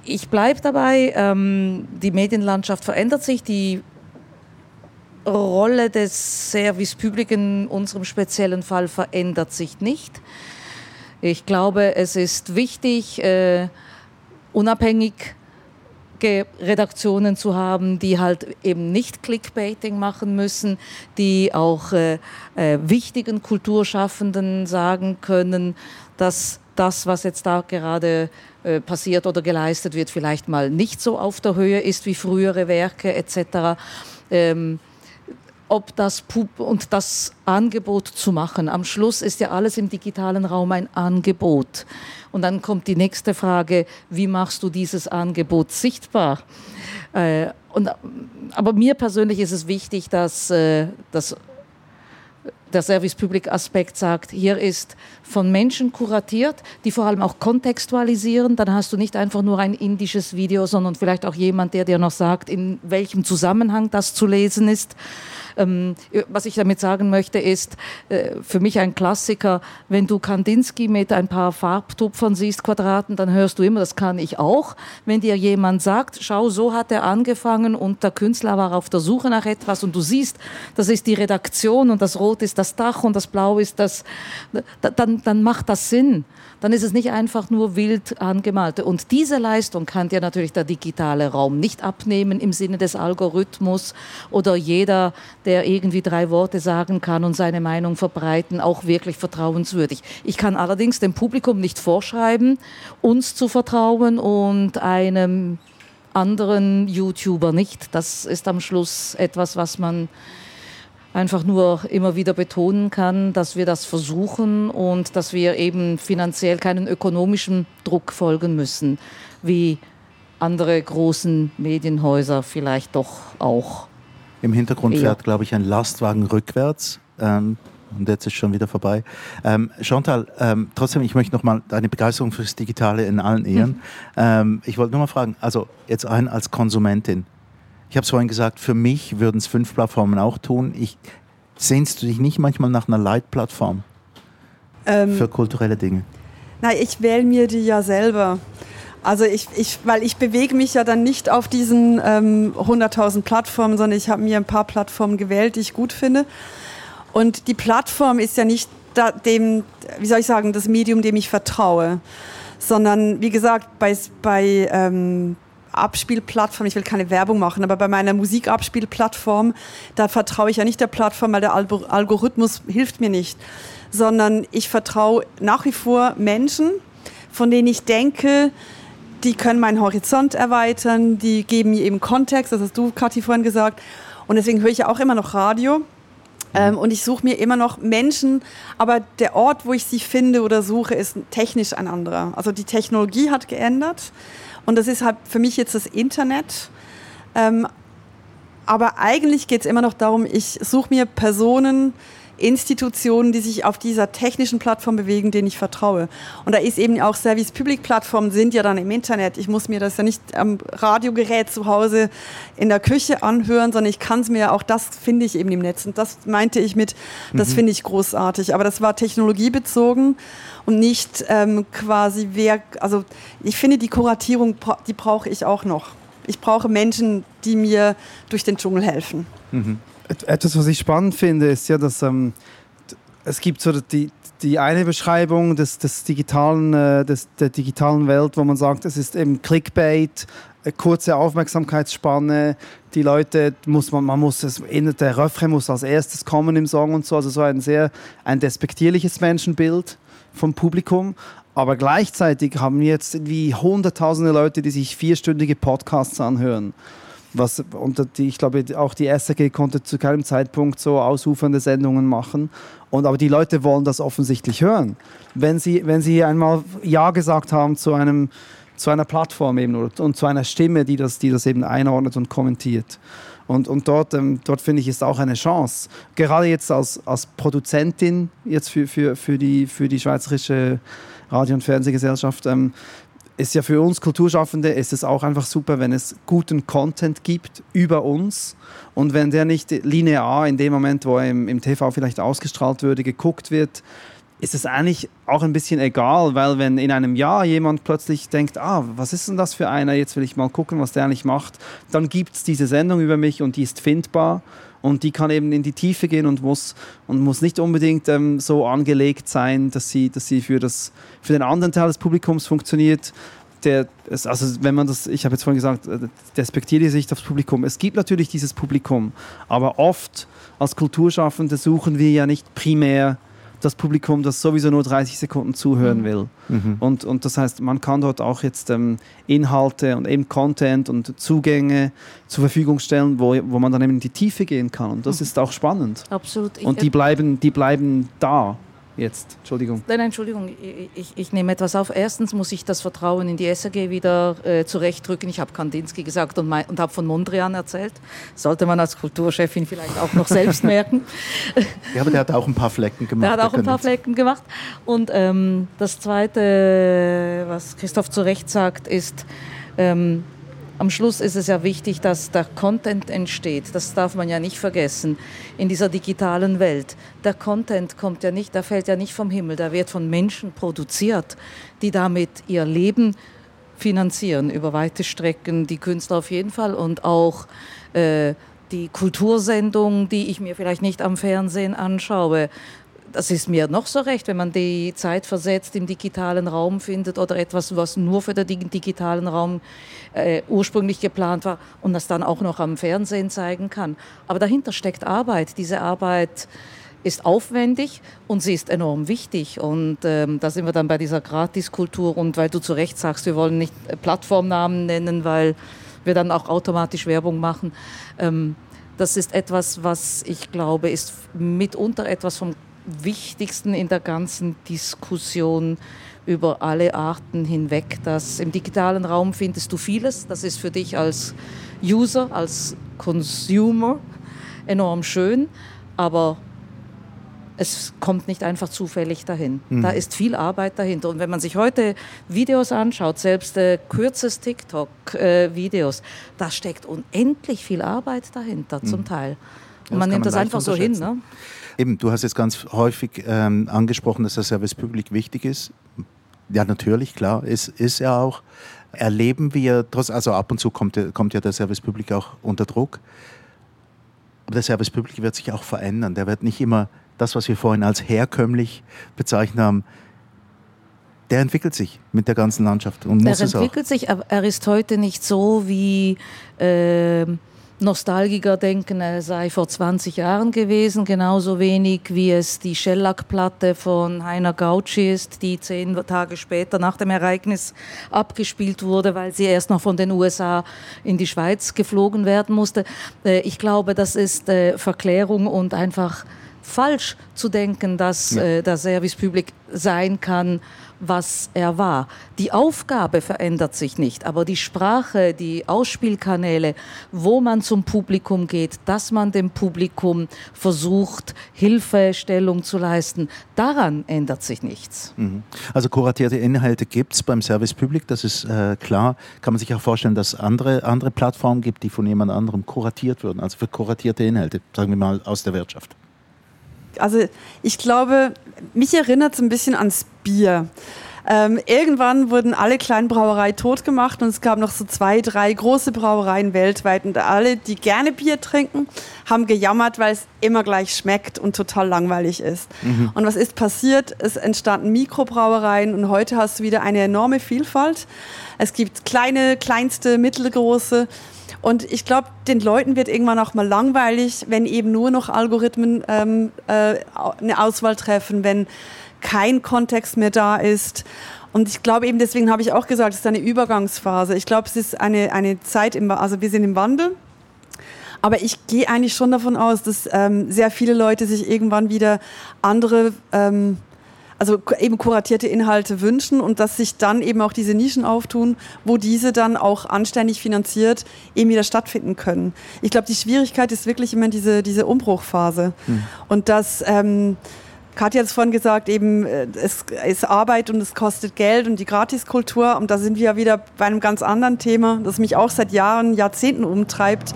ich bleibe dabei, ähm, die Medienlandschaft verändert sich, die Rolle des Service Public in unserem speziellen Fall verändert sich nicht. Ich glaube, es ist wichtig, äh, unabhängig Redaktionen zu haben, die halt eben nicht Clickbaiting machen müssen, die auch äh, äh, wichtigen Kulturschaffenden sagen können, dass das, was jetzt da gerade äh, passiert oder geleistet wird, vielleicht mal nicht so auf der Höhe ist wie frühere Werke etc. Ähm, ob das Pub und das Angebot zu machen. Am Schluss ist ja alles im digitalen Raum ein Angebot. Und dann kommt die nächste Frage, wie machst du dieses Angebot sichtbar? Äh, und, aber mir persönlich ist es wichtig, dass, äh, dass der Service Public Aspekt sagt, hier ist von Menschen kuratiert, die vor allem auch kontextualisieren. Dann hast du nicht einfach nur ein indisches Video, sondern vielleicht auch jemand, der dir noch sagt, in welchem Zusammenhang das zu lesen ist. Ähm, was ich damit sagen möchte, ist äh, für mich ein Klassiker, wenn du Kandinsky mit ein paar Farbtupfern siehst, Quadraten, dann hörst du immer, das kann ich auch. Wenn dir jemand sagt, schau, so hat er angefangen und der Künstler war auf der Suche nach etwas und du siehst, das ist die Redaktion und das Rot ist das Dach und das Blau ist das, dann, dann macht das Sinn dann ist es nicht einfach nur wild angemalte. Und diese Leistung kann dir natürlich der digitale Raum nicht abnehmen im Sinne des Algorithmus oder jeder, der irgendwie drei Worte sagen kann und seine Meinung verbreiten, auch wirklich vertrauenswürdig. Ich kann allerdings dem Publikum nicht vorschreiben, uns zu vertrauen und einem anderen YouTuber nicht. Das ist am Schluss etwas, was man einfach nur immer wieder betonen kann, dass wir das versuchen und dass wir eben finanziell keinen ökonomischen Druck folgen müssen, wie andere großen Medienhäuser vielleicht doch auch. Im Hintergrund eher. fährt, glaube ich, ein Lastwagen rückwärts. Ähm, und jetzt ist schon wieder vorbei. Ähm, Chantal, ähm, trotzdem, ich möchte noch mal deine Begeisterung fürs Digitale in allen Ehren. Hm. Ähm, ich wollte nur mal fragen, also jetzt ein als Konsumentin, ich habe es vorhin gesagt, für mich würden es fünf Plattformen auch tun. Ich, sehnst du dich nicht manchmal nach einer Leitplattform ähm, für kulturelle Dinge? Na, ich wähle mir die ja selber. Also ich, ich, weil ich bewege mich ja dann nicht auf diesen ähm, 100.000 Plattformen, sondern ich habe mir ein paar Plattformen gewählt, die ich gut finde. Und die Plattform ist ja nicht da, dem, wie soll ich sagen, das Medium, dem ich vertraue, sondern wie gesagt, bei, bei ähm, Abspielplattform, ich will keine Werbung machen, aber bei meiner Musikabspielplattform, da vertraue ich ja nicht der Plattform, weil der Algorithmus hilft mir nicht, sondern ich vertraue nach wie vor Menschen, von denen ich denke, die können meinen Horizont erweitern, die geben mir eben Kontext, das hast du, Kathi, vorhin gesagt. Und deswegen höre ich ja auch immer noch Radio. Ähm, und ich suche mir immer noch Menschen, aber der Ort, wo ich sie finde oder suche, ist technisch ein anderer. Also die Technologie hat geändert und das ist halt für mich jetzt das Internet. Ähm, aber eigentlich geht es immer noch darum, ich suche mir Personen, Institutionen, die sich auf dieser technischen Plattform bewegen, denen ich vertraue. Und da ist eben auch Service Public Plattformen sind ja dann im Internet. Ich muss mir das ja nicht am Radiogerät zu Hause in der Küche anhören, sondern ich kann es mir auch das finde ich eben im Netz. Und das meinte ich mit, das mhm. finde ich großartig. Aber das war technologiebezogen und nicht ähm, quasi wer, also ich finde die Kuratierung, die brauche ich auch noch. Ich brauche Menschen, die mir durch den Dschungel helfen. Mhm. Etwas, was ich spannend finde, ist ja, dass ähm, es gibt so die, die eine Beschreibung des, des digitalen, äh, des, der digitalen Welt, wo man sagt, es ist eben Clickbait, kurze Aufmerksamkeitsspanne, die Leute muss man, man muss es, der Refrain muss als erstes kommen im Song und so, also so ein sehr ein despektierliches Menschenbild vom Publikum. Aber gleichzeitig haben jetzt wie hunderttausende Leute, die sich vierstündige Podcasts anhören. Was, und die, ich glaube, auch die SRG konnte zu keinem Zeitpunkt so ausufernde Sendungen machen. Und, aber die Leute wollen das offensichtlich hören. Wenn sie, wenn sie einmal Ja gesagt haben zu, einem, zu einer Plattform eben oder, und zu einer Stimme, die das, die das eben einordnet und kommentiert. Und, und dort, ähm, dort finde ich, ist auch eine Chance. Gerade jetzt als, als Produzentin jetzt für, für, für, die, für die Schweizerische Radio- und Fernsehgesellschaft ähm, ist ja für uns Kulturschaffende ist es auch einfach super, wenn es guten Content gibt über uns. Und wenn der nicht linear in dem Moment, wo er im, im TV vielleicht ausgestrahlt würde, geguckt wird, ist es eigentlich auch ein bisschen egal, weil wenn in einem Jahr jemand plötzlich denkt, ah, was ist denn das für einer, jetzt will ich mal gucken, was der eigentlich macht, dann gibt es diese Sendung über mich und die ist findbar und die kann eben in die Tiefe gehen und muss, und muss nicht unbedingt ähm, so angelegt sein, dass sie, dass sie für, das, für den anderen Teil des Publikums funktioniert. Der, also wenn man das, ich habe jetzt vorhin gesagt, äh, despektiere Sicht aufs Publikum. Es gibt natürlich dieses Publikum, aber oft als Kulturschaffende suchen wir ja nicht primär das Publikum, das sowieso nur 30 Sekunden zuhören mhm. will. Mhm. Und, und das heißt, man kann dort auch jetzt ähm, Inhalte und eben Content und Zugänge zur Verfügung stellen, wo, wo man dann eben in die Tiefe gehen kann. Und das mhm. ist auch spannend. Absolut. Und die bleiben, die bleiben da jetzt. Entschuldigung. Nein, nein, Entschuldigung. Ich, ich, nehme etwas auf. Erstens muss ich das Vertrauen in die SAG wieder äh, zurechtdrücken. Ich habe Kandinsky gesagt und, und habe von Mondrian erzählt. Sollte man als Kulturchefin vielleicht auch noch selbst merken. Ja, aber der hat auch ein paar Flecken gemacht. Der hat auch ein paar Flecken gemacht. Und ähm, das Zweite, was Christoph zu Recht sagt, ist, ähm, am Schluss ist es ja wichtig, dass der Content entsteht. Das darf man ja nicht vergessen in dieser digitalen Welt. Der Content kommt ja nicht, der fällt ja nicht vom Himmel, der wird von Menschen produziert, die damit ihr Leben finanzieren über weite Strecken, die Künstler auf jeden Fall und auch äh, die Kultursendung, die ich mir vielleicht nicht am Fernsehen anschaue, das ist mir noch so recht, wenn man die Zeit versetzt im digitalen Raum findet oder etwas, was nur für den digitalen Raum äh, ursprünglich geplant war und das dann auch noch am Fernsehen zeigen kann. Aber dahinter steckt Arbeit. Diese Arbeit ist aufwendig und sie ist enorm wichtig. Und ähm, da sind wir dann bei dieser Gratiskultur. Und weil du zu Recht sagst, wir wollen nicht Plattformnamen nennen, weil wir dann auch automatisch Werbung machen. Ähm, das ist etwas, was ich glaube, ist mitunter etwas vom Wichtigsten in der ganzen Diskussion über alle Arten hinweg. Dass Im digitalen Raum findest du vieles. Das ist für dich als User, als Consumer enorm schön, aber es kommt nicht einfach zufällig dahin. Mhm. Da ist viel Arbeit dahinter. Und wenn man sich heute Videos anschaut, selbst äh, kürzes TikTok-Videos, äh, da steckt unendlich viel Arbeit dahinter mhm. zum Teil. Und man nimmt man das einfach so hin. Ne? Eben, du hast jetzt ganz häufig ähm, angesprochen, dass der Service Public wichtig ist. Ja, natürlich, klar, ist, ist er auch. Erleben wir, trotz, also ab und zu kommt, kommt ja der Service Public auch unter Druck. Aber der Service Public wird sich auch verändern. Der wird nicht immer das, was wir vorhin als herkömmlich bezeichnet haben, der entwickelt sich mit der ganzen Landschaft und muss er es auch. entwickelt sich, aber er ist heute nicht so wie äh, Nostalgiker denken, er sei vor 20 Jahren gewesen, genauso wenig wie es die Shellac-Platte von Heiner Gautschi ist, die zehn Tage später nach dem Ereignis abgespielt wurde, weil sie erst noch von den USA in die Schweiz geflogen werden musste. Äh, ich glaube, das ist äh, Verklärung und einfach falsch zu denken, dass ja. äh, der Service Public sein kann, was er war. Die Aufgabe verändert sich nicht, aber die Sprache, die Ausspielkanäle, wo man zum Publikum geht, dass man dem Publikum versucht, Hilfestellung zu leisten, daran ändert sich nichts. Mhm. Also kuratierte Inhalte gibt es beim Service Public, das ist äh, klar. Kann man sich auch vorstellen, dass es andere, andere Plattformen gibt, die von jemand anderem kuratiert würden, also für kuratierte Inhalte, sagen wir mal aus der Wirtschaft also ich glaube, mich erinnert es ein bisschen ans Bier. Ähm, irgendwann wurden alle kleinen Brauereien tot gemacht und es gab noch so zwei, drei große Brauereien weltweit und alle, die gerne Bier trinken, haben gejammert, weil es immer gleich schmeckt und total langweilig ist. Mhm. Und was ist passiert? Es entstanden Mikrobrauereien und heute hast du wieder eine enorme Vielfalt. Es gibt kleine, kleinste, mittelgroße. Und ich glaube, den Leuten wird irgendwann auch mal langweilig, wenn eben nur noch Algorithmen ähm, äh, eine Auswahl treffen, wenn kein Kontext mehr da ist. Und ich glaube eben, deswegen habe ich auch gesagt, es ist eine Übergangsphase. Ich glaube, es ist eine, eine Zeit, im, also wir sind im Wandel. Aber ich gehe eigentlich schon davon aus, dass ähm, sehr viele Leute sich irgendwann wieder andere ähm, also eben kuratierte Inhalte wünschen und dass sich dann eben auch diese Nischen auftun, wo diese dann auch anständig finanziert eben wieder stattfinden können. Ich glaube, die Schwierigkeit ist wirklich immer diese, diese Umbruchphase. Hm. Und dass ähm, Katja hat es vorhin gesagt, eben äh, es ist Arbeit und es kostet Geld und die Gratiskultur. Und da sind wir wieder bei einem ganz anderen Thema, das mich auch seit Jahren, Jahrzehnten umtreibt.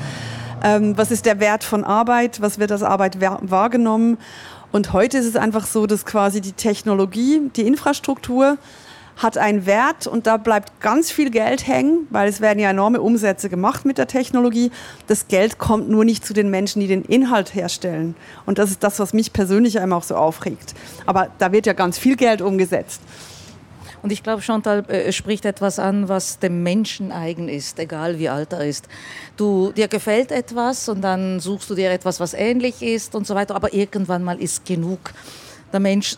Ähm, was ist der Wert von Arbeit? Was wird als Arbeit wahrgenommen? Und heute ist es einfach so, dass quasi die Technologie, die Infrastruktur hat einen Wert und da bleibt ganz viel Geld hängen, weil es werden ja enorme Umsätze gemacht mit der Technologie. Das Geld kommt nur nicht zu den Menschen, die den Inhalt herstellen. Und das ist das, was mich persönlich einmal auch so aufregt. Aber da wird ja ganz viel Geld umgesetzt. Und ich glaube, Chantal äh, spricht etwas an, was dem Menschen eigen ist, egal wie alt er ist. Du, dir gefällt etwas und dann suchst du dir etwas, was ähnlich ist und so weiter, aber irgendwann mal ist genug. Der Mensch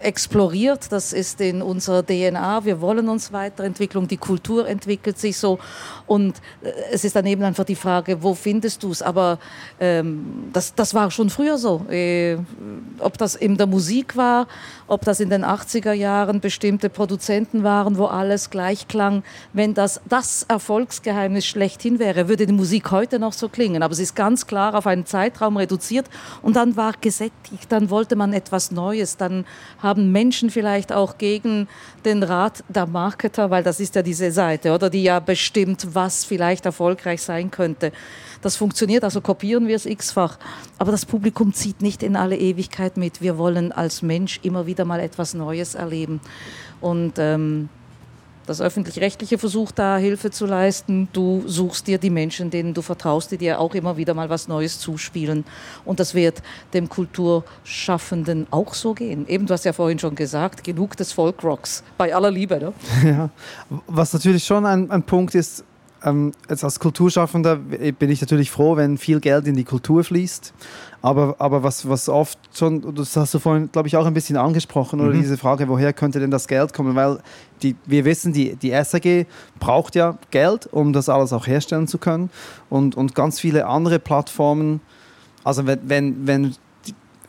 exploriert, das ist in unserer DNA, wir wollen uns weiterentwickeln, die Kultur entwickelt sich so. Und äh, es ist dann eben einfach die Frage, wo findest du es, aber ähm, das, das war schon früher so, äh, ob das in der Musik war, ob das in den 80er Jahren bestimmte Produzenten waren, wo alles gleich klang, wenn das das Erfolgsgeheimnis schlechthin wäre, würde die Musik heute noch so klingen, aber es ist ganz klar auf einen Zeitraum reduziert und dann war gesättigt, dann wollte man etwas Neues, dann haben Menschen vielleicht auch gegen den Rat der Marketer, weil das ist ja diese Seite, oder die ja bestimmt, was vielleicht erfolgreich sein könnte. Das funktioniert, also kopieren wir es x-fach. Aber das Publikum zieht nicht in alle Ewigkeit mit. Wir wollen als Mensch immer wieder mal etwas Neues erleben. Und ähm, das öffentlich-rechtliche versucht da Hilfe zu leisten. Du suchst dir die Menschen, denen du vertraust, die dir auch immer wieder mal was Neues zuspielen. Und das wird dem Kulturschaffenden auch so gehen. Eben, du hast ja vorhin schon gesagt, genug des Folkrocks, bei aller Liebe. Ne? Ja, was natürlich schon ein, ein Punkt ist, ähm, als Kulturschaffender bin ich natürlich froh, wenn viel Geld in die Kultur fließt. Aber, aber was, was oft schon, das hast du vorhin, glaube ich, auch ein bisschen angesprochen, oder mhm. diese Frage, woher könnte denn das Geld kommen? Weil die, wir wissen, die, die SAG braucht ja Geld, um das alles auch herstellen zu können. Und, und ganz viele andere Plattformen, also wenn, wenn, wenn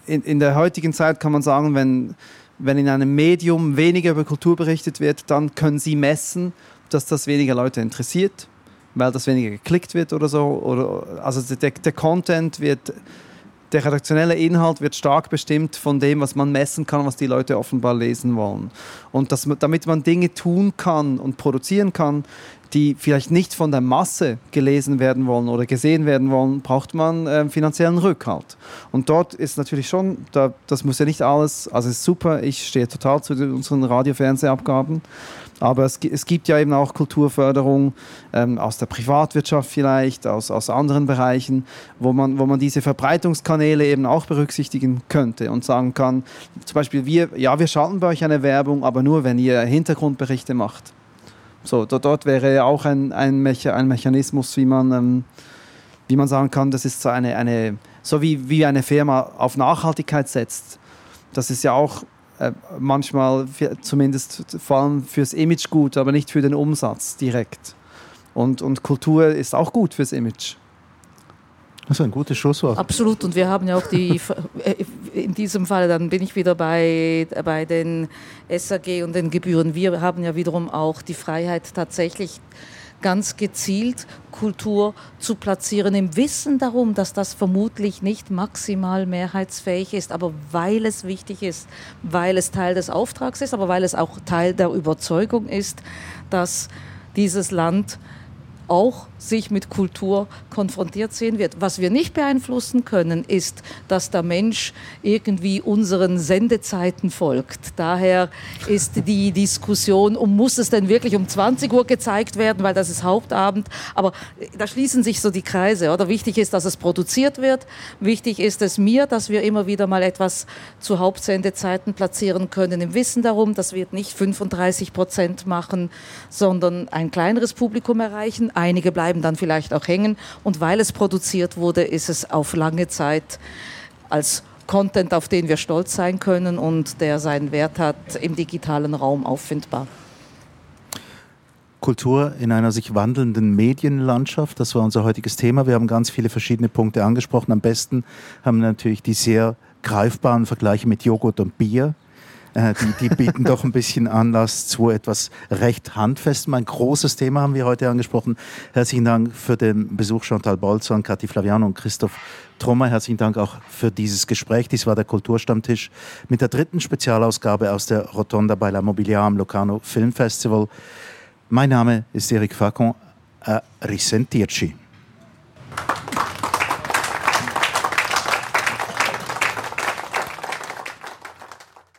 in, in der heutigen Zeit kann man sagen, wenn, wenn in einem Medium weniger über Kultur berichtet wird, dann können sie messen, dass das weniger Leute interessiert weil das weniger geklickt wird oder so. Oder, also der, der Content wird, der redaktionelle Inhalt wird stark bestimmt von dem, was man messen kann, was die Leute offenbar lesen wollen. Und das, damit man Dinge tun kann und produzieren kann, die vielleicht nicht von der Masse gelesen werden wollen oder gesehen werden wollen, braucht man äh, finanziellen Rückhalt. Und dort ist natürlich schon, da, das muss ja nicht alles, also ist super, ich stehe total zu unseren Radio-Fernsehabgaben, aber es, es, gibt ja eben auch Kulturförderung ähm, aus der Privatwirtschaft vielleicht, aus, aus anderen Bereichen, wo man, wo man diese Verbreitungskanäle eben auch berücksichtigen könnte und sagen kann, zum Beispiel wir, ja, wir schalten bei euch eine Werbung, aber nur, wenn ihr Hintergrundberichte macht. So, dort, wäre ja auch ein, ein Mechanismus, wie man, ähm, wie man sagen kann, das ist so eine, eine so wie, wie eine Firma auf Nachhaltigkeit setzt. Das ist ja auch äh, manchmal zumindest vor allem fürs Image gut, aber nicht für den Umsatz direkt. Und, und Kultur ist auch gut fürs Image. Das ist ein gutes Schlusswort. Absolut. Und wir haben ja auch die, äh, in diesem Fall, dann bin ich wieder bei, bei den SAG und den Gebühren. Wir haben ja wiederum auch die Freiheit tatsächlich ganz gezielt Kultur zu platzieren, im Wissen darum, dass das vermutlich nicht maximal mehrheitsfähig ist, aber weil es wichtig ist, weil es Teil des Auftrags ist, aber weil es auch Teil der Überzeugung ist, dass dieses Land auch sich mit Kultur konfrontiert sehen wird. Was wir nicht beeinflussen können, ist, dass der Mensch irgendwie unseren Sendezeiten folgt. Daher ist die Diskussion, um muss es denn wirklich um 20 Uhr gezeigt werden, weil das ist Hauptabend. Aber da schließen sich so die Kreise. Oder wichtig ist, dass es produziert wird. Wichtig ist es mir, dass wir immer wieder mal etwas zu Hauptsendezeiten platzieren können, im Wissen darum, das wird nicht 35 Prozent machen, sondern ein kleineres Publikum erreichen. Einige bleiben dann vielleicht auch hängen. Und weil es produziert wurde, ist es auf lange Zeit als Content, auf den wir stolz sein können und der seinen Wert hat, im digitalen Raum auffindbar. Kultur in einer sich wandelnden Medienlandschaft, das war unser heutiges Thema. Wir haben ganz viele verschiedene Punkte angesprochen. Am besten haben wir natürlich die sehr greifbaren Vergleiche mit Joghurt und Bier äh, die, die, bieten doch ein bisschen Anlass zu etwas recht Handfestem. Ein großes Thema haben wir heute angesprochen. Herzlichen Dank für den Besuch Chantal Bolzan, Kathi Flaviano und Christoph Trommer. Herzlichen Dank auch für dieses Gespräch. Dies war der Kulturstammtisch mit der dritten Spezialausgabe aus der Rotonda bei La Mobiliar am Locarno Film Festival. Mein Name ist Eric Facon. A risentirci.